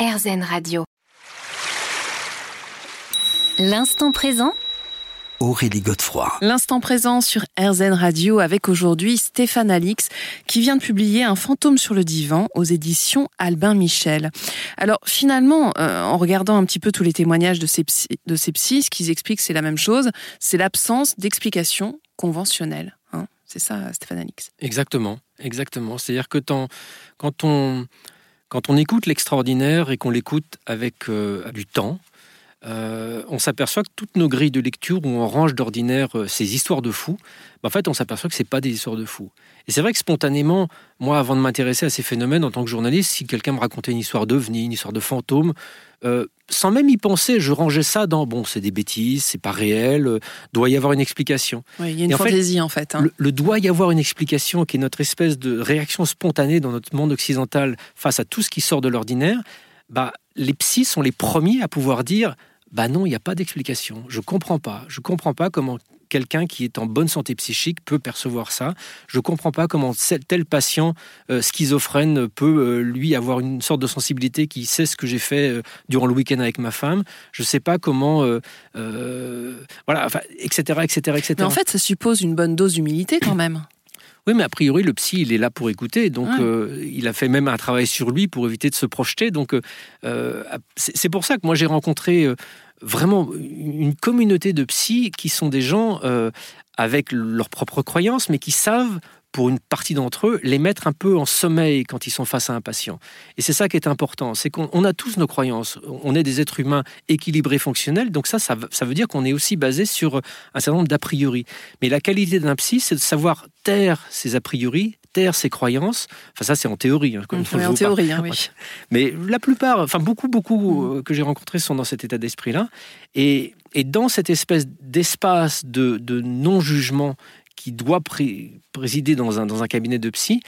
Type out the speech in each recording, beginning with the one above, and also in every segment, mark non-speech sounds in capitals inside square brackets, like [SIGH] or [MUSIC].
RZN Radio. L'instant présent Aurélie Godefroy. L'instant présent sur RZN Radio avec aujourd'hui Stéphane Alix qui vient de publier Un fantôme sur le divan aux éditions Albin Michel. Alors finalement, euh, en regardant un petit peu tous les témoignages de ces, psy, de ces psys, ce qu'ils expliquent c'est la même chose, c'est l'absence d'explication conventionnelle. Hein c'est ça Stéphane Alix? Exactement, exactement. C'est-à-dire que quand on, quand on écoute l'extraordinaire et qu'on l'écoute avec euh, du temps, euh, on s'aperçoit que toutes nos grilles de lecture où on range d'ordinaire euh, ces histoires de fous, bah, en fait, on s'aperçoit que c'est pas des histoires de fous. Et c'est vrai que spontanément, moi, avant de m'intéresser à ces phénomènes en tant que journaliste, si quelqu'un me racontait une histoire d'ovni, une histoire de fantôme, euh, sans même y penser, je rangeais ça dans bon, c'est des bêtises, c'est pas réel, euh, doit y avoir une explication. Oui, il y a une fantaisie en fait. En fait hein. le, le, doit y avoir une explication qui est notre espèce de réaction spontanée dans notre monde occidental face à tout ce qui sort de l'ordinaire. Bah, les psys sont les premiers à pouvoir dire bah non, il n'y a pas d'explication. Je comprends pas. Je comprends pas comment quelqu'un qui est en bonne santé psychique peut percevoir ça. Je comprends pas comment tel patient euh, schizophrène peut euh, lui avoir une sorte de sensibilité qui sait ce que j'ai fait euh, durant le week-end avec ma femme. Je sais pas comment, voilà, enfin, etc., etc., etc. Mais en fait, ça suppose une bonne dose d'humilité quand même. Oui, mais a priori, le psy, il est là pour écouter. Donc, ouais. euh, il a fait même un travail sur lui pour éviter de se projeter. Donc, euh, c'est pour ça que moi, j'ai rencontré euh, vraiment une communauté de psy qui sont des gens euh, avec leurs propres croyances, mais qui savent pour une partie d'entre eux, les mettre un peu en sommeil quand ils sont face à un patient. Et c'est ça qui est important, c'est qu'on a tous nos croyances. On est des êtres humains équilibrés, fonctionnels, donc ça, ça, ça veut dire qu'on est aussi basé sur un certain nombre d'a priori. Mais la qualité d'un psy, c'est de savoir taire ses a priori, taire ses croyances. Enfin, ça, c'est en théorie. Hein, comme oui, en théorie, hein, oui. Mais la plupart, enfin, beaucoup, beaucoup mmh. que j'ai rencontrés sont dans cet état d'esprit-là. Et, et dans cette espèce d'espace de, de non-jugement qui doit pré présider dans un, dans un cabinet de psy,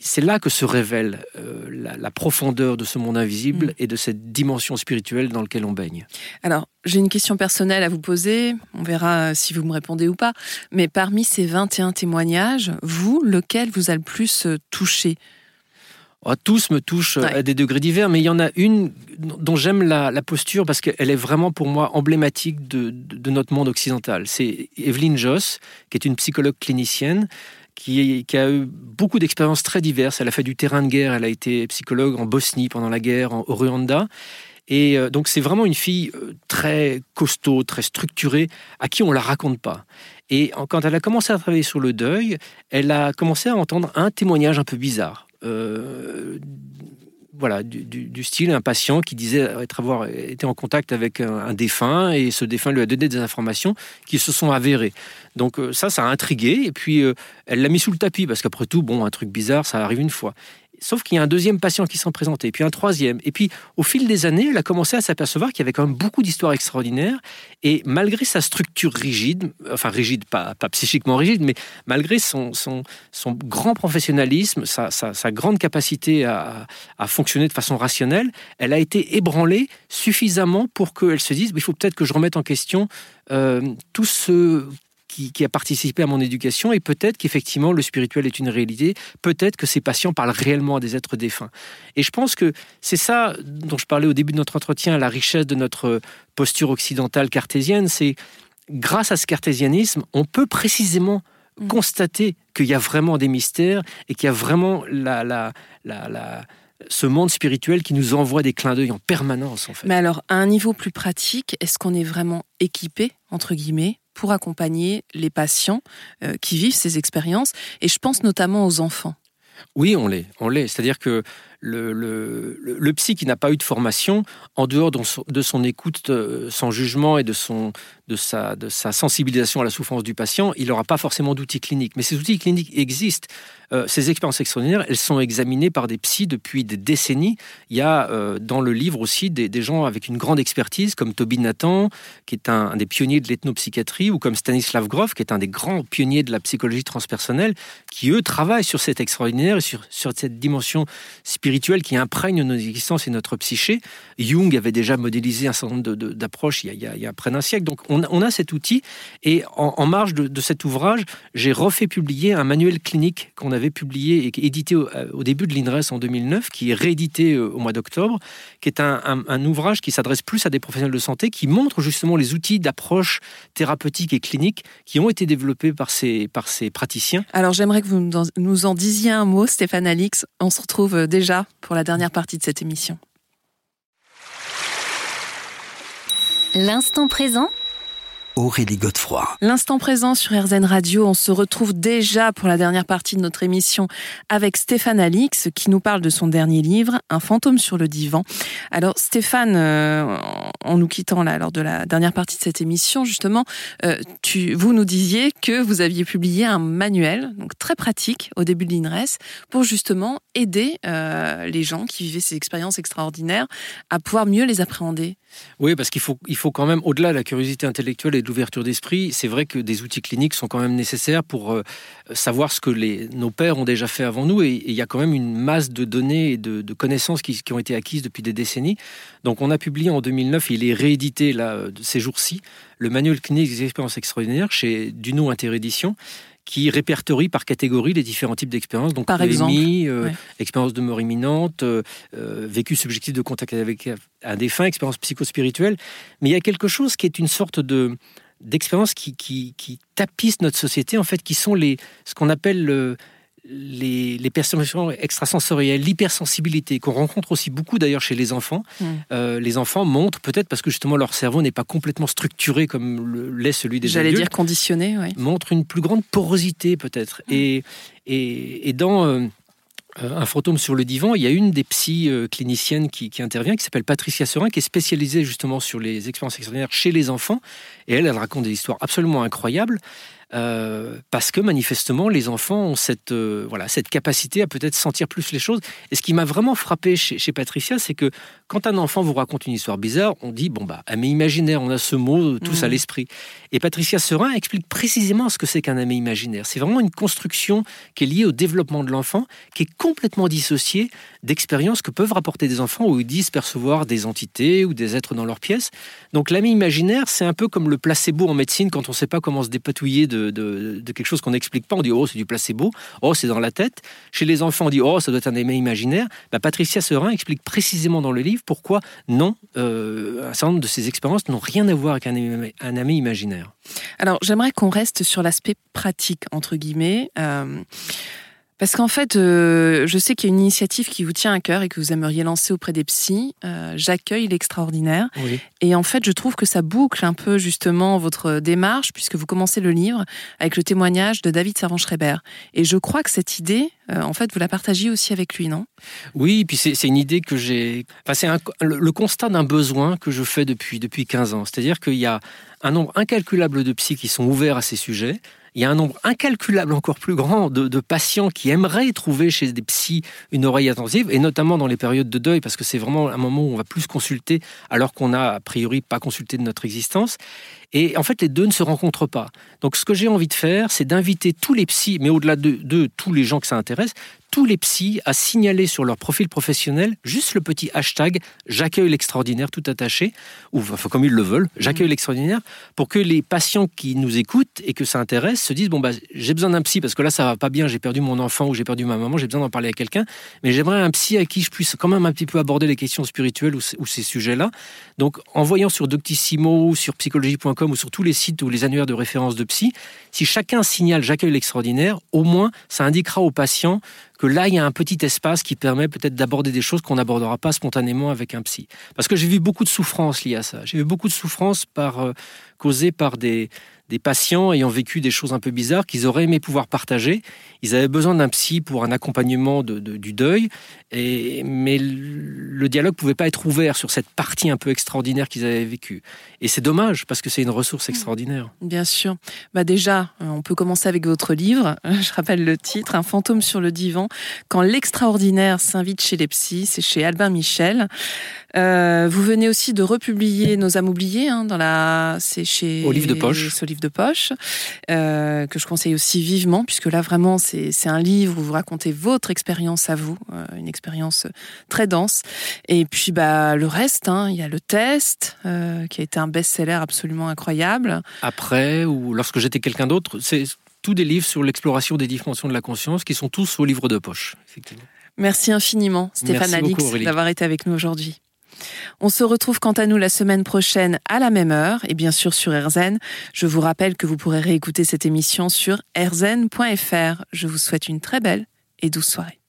c'est là que se révèle euh, la, la, profondeur de ce monde invisible mmh. et de cette dimension spirituelle dans laquelle on baigne. Alors, j'ai une question personnelle à vous poser, on verra si vous me répondez ou pas, mais parmi ces 21 témoignages, vous, lequel vous a le plus euh, touché? Oh, tous me touchent ouais. à des degrés divers, mais il y en a une dont j'aime la, la, posture parce qu'elle est vraiment pour moi emblématique de, de, de notre monde occidental. C'est Evelyne Joss, qui est une psychologue clinicienne, qui, qui, a eu beaucoup d'expériences très diverses. Elle a fait du terrain de guerre, elle a été psychologue en Bosnie pendant la guerre, en, au Rwanda. Et euh, donc c'est vraiment une fille euh, très costaud, très structurée, à qui on la raconte pas. Et quand elle a commencé à travailler sur le deuil, elle a commencé à entendre un témoignage un peu bizarre euh, voilà, du, style un patient qui disait être avoir été en contact avec un, un, défunt et ce défunt lui a donné des informations qui se sont avérées. Donc euh, ça, ça a intrigué et puis euh, elle l'a mis sous le tapis parce qu'après tout, bon, un truc bizarre, ça arrive une fois. Sauf qu'il y a un deuxième patient qui s'en présentait, puis un troisième. Et puis, au fil des années, elle a commencé à s'apercevoir qu'il y avait quand même beaucoup d'histoires extraordinaires. Et malgré sa structure rigide, enfin rigide, pas, psychiquement rigide, mais malgré son, grand professionnalisme, sa, grande capacité à, à, fonctionner de façon rationnelle, elle a été ébranlée suffisamment pour qu'elle se dise, il faut peut-être que je remette en question euh, tout ce qui, qui, a participé à mon éducation et peut-être qu'effectivement le spirituel est une réalité, peut-être que ces patients parlent réellement à des êtres défunts. Et je pense que c'est ça dont je parlais au début de notre entretien, la richesse de notre posture occidentale cartésienne, c'est grâce à ce cartésianisme, on peut précisément mmh. constater qu'il y a vraiment des mystères et qu'il y a vraiment la, la, la, la ce monde spirituel qui nous envoie des clins d'œil en permanence en fait. Mais alors à un niveau plus pratique, est-ce qu'on est vraiment équipé entre guillemets pour accompagner les patients euh, qui vivent ces expériences et je pense notamment aux enfants. Oui, on l'est, on l'est. C'est-à-dire que le, le, psy qui n'a pas eu de formation, en dehors de son, de son écoute euh, sans jugement et de, son, de, sa, sensibilisation à la souffrance du patient, il n'aura pas forcément d'outils cliniques. Mais ces outils cliniques existent. Euh, ces expériences extraordinaires, elles sont examinées par des psys depuis des décennies. Il y a euh, dans le livre aussi des, gens avec une grande expertise, comme Toby Nathan, qui est un, des pionniers de l'ethnopsychiatrie, ou comme Stanislav Grof, qui est un des grands pionniers de la psychologie transpersonnelle, qui eux travaillent sur cet extraordinaire et sur cette dimension spirituelle qui imprègne nos, existence et notre psyché. Jung avait déjà modélisé un certain nombre d'approches il, y a près d'un siècle. Donc on, a cet outil et en, marge de, cet ouvrage, j'ai refait publier un manuel clinique qu'on avait publié et édité au, au début de l'INRES en 2009, qui est réédité au mois d'octobre, qui est un, ouvrage qui s'adresse plus à des professionnels de santé, qui montre justement les outils d'approche thérapeutique et clinique qui ont été développés par ces, par ces praticiens. Alors j'aimerais que vous nous en disiez un mot, Stéphane Alix. On se retrouve déjà pour la dernière partie de cette émission. L'instant présent Aurélie Godefroy. L'instant présent sur RZN Radio, on se retrouve déjà pour la dernière partie de notre émission avec Stéphane Alix qui nous parle de son dernier livre, Un fantôme sur le divan. Alors Stéphane, euh, en nous quittant là lors de la dernière partie de cette émission, justement, euh, tu, vous nous disiez que vous aviez publié un manuel, donc très pratique au début de l'INRES, pour justement aider euh, les gens qui vivaient ces expériences extraordinaires à pouvoir mieux les appréhender. Oui, parce qu'il faut, il faut quand même, au-delà de la curiosité intellectuelle et de l'ouverture d'esprit, c'est vrai que des outils cliniques sont quand même nécessaires pour euh, savoir ce que nos pères ont déjà fait avant nous. Et, il y a quand même une masse de données et de, connaissances qui, ont été acquises depuis des décennies. Donc on a publié en 2009, il est réédité là, ces jours-ci, le manuel clinique des expériences extraordinaires chez Duno Interédition qui répertorie par catégorie les différents types d'expériences. Donc, par exemple, euh, expérience de mort imminente, euh, euh, vécu subjectif de contact avec un défunt, expérience psychospirituelle. Mais il y a quelque chose qui est une sorte de d'expérience qui, qui, qui, tapisse notre société, en fait, qui sont les, ce qu'on appelle le, les, les, perceptions extrasensorielles, l'hypersensibilité, qu'on rencontre aussi beaucoup d'ailleurs chez les enfants. Hmm. Euh, les enfants montrent, peut-être parce que justement leur cerveau n'est pas complètement structuré comme l'est celui des adultes. J'allais dire conditionné, oui. Montrent une plus grande porosité peut-être. Hmm. Et, et, dans euh, Un fantôme sur le divan, il y a une des psy euh, cliniciennes qui, qui, intervient, qui s'appelle Patricia Serin, qui est spécialisée justement sur les expériences extraordinaires chez les enfants. Et elle, elle raconte des histoires absolument incroyables. Euh, parce que manifestement, les enfants ont cette, euh, voilà, cette capacité à peut-être sentir plus les choses. Et ce qui m'a vraiment frappé chez, chez Patricia, c'est que quand un enfant vous raconte une histoire bizarre, on dit, bon, bah, ami imaginaire, on a ce mot tous à mmh. l'esprit. Et Patricia Serin explique précisément ce que c'est qu'un ami imaginaire. C'est vraiment une construction qui est liée au développement de l'enfant, qui est complètement dissociée d'expériences que peuvent rapporter des enfants où ils disent percevoir des entités ou des êtres dans leur pièce. Donc l'ami imaginaire, c'est un peu comme le placebo en médecine quand on ne sait pas comment se dépatouiller de, de, quelque chose qu'on n'explique pas. On dit oh c'est du placebo, oh c'est dans la tête. Chez les enfants, on dit oh ça doit être un ami imaginaire. Bah, Patricia Serin explique précisément dans le livre pourquoi non, euh, un certain nombre de ces expériences n'ont rien à voir avec un un ami imaginaire. Alors j'aimerais qu'on reste sur l'aspect pratique entre guillemets. Euh, parce qu'en fait, euh, je sais qu'il y a une initiative qui vous tient à cœur et que vous aimeriez lancer auprès des psys. Euh, J'accueille l'extraordinaire. Et en fait, je trouve que ça boucle un peu justement votre démarche, puisque vous commencez le livre avec le témoignage de David Servan-Schreiber. Et je crois que cette idée, euh, en fait, vous la partagez aussi avec lui, non? Oui, puis c'est une idée que j'ai... Enfin, c'est le, le, constat d'un besoin que je fais depuis, depuis 15 ans. C'est-à-dire qu'il y a un nombre incalculable de psys qui sont ouverts à ces sujets il y a un nombre incalculable encore plus grand de, patients qui aimeraient trouver chez des psys une oreille attentive, et notamment dans les périodes de deuil, parce que c'est vraiment un moment où on va plus consulter alors qu'on a a priori pas consulté de notre existence. Et en fait, les deux ne se rencontrent pas. Donc, ce que j'ai envie de faire, c'est d'inviter tous les psys, mais au-delà de, de, tous les gens que ça intéresse, tous les psys à signaler sur leur profil professionnel juste le petit hashtag j'accueille l'extraordinaire tout attaché, ou enfin, comme ils le veulent, j'accueille mmh. l'extraordinaire, pour que les patients qui nous écoutent et que ça intéresse se disent bon bah j'ai besoin d'un psy parce que là ça va pas bien, j'ai perdu mon enfant ou j'ai perdu ma maman, j'ai besoin d'en parler à quelqu'un, mais j'aimerais un psy à qui je puisse quand même un petit peu aborder les questions spirituelles ou, ou ces sujets-là. Donc en voyant sur Doctissimo, sur psychologie.com ou sur tous les sites ou les annuaires de référence de psy, si chacun signale j'accueille l'extraordinaire, au moins ça indiquera aux patients que là, il y a un petit espace qui permet peut-être d'aborder des choses qu'on n'abordera pas spontanément avec un psy. Parce que j'ai vu beaucoup de souffrances liées à ça. J'ai vu beaucoup de souffrances par, euh, causées par des, des patients ayant vécu des choses un peu bizarres qu'ils auraient aimé pouvoir partager. Ils avaient besoin d'un psy pour un accompagnement de, du deuil, et, mais le dialogue pouvait pas être ouvert sur cette partie un peu extraordinaire qu'ils avaient vécue. Et c'est dommage parce que c'est une ressource extraordinaire. Bien sûr. Bah déjà, on peut commencer avec votre livre. [LAUGHS] Je rappelle le titre, Un fantôme sur le divan Quand l'extraordinaire s'invite chez les psys, c'est chez Albin Michel. Euh, vous venez aussi de republier Nos âmes oubliées hein, dans la, c'est chez au livre de poche, au livre de poche, euh, que je conseille aussi vivement puisque là vraiment c'est c'est un livre où vous racontez votre expérience à vous, euh, une expérience très dense. Et puis bah le reste, hein, il y a le test qui a été un best-seller absolument incroyable. Après ou lorsque j'étais quelqu'un d'autre, c'est tous des livres sur l'exploration des dimensions de la conscience qui sont tous au livre de poche. Effectivement. Merci infiniment, Stéphane Alix, d'avoir été avec nous aujourd'hui. On se retrouve quant à nous la semaine prochaine à la même heure et bien sûr sur RZN. Je vous rappelle que vous pourrez réécouter cette émission sur rzn.fr. Je vous souhaite une très belle et douce soirée.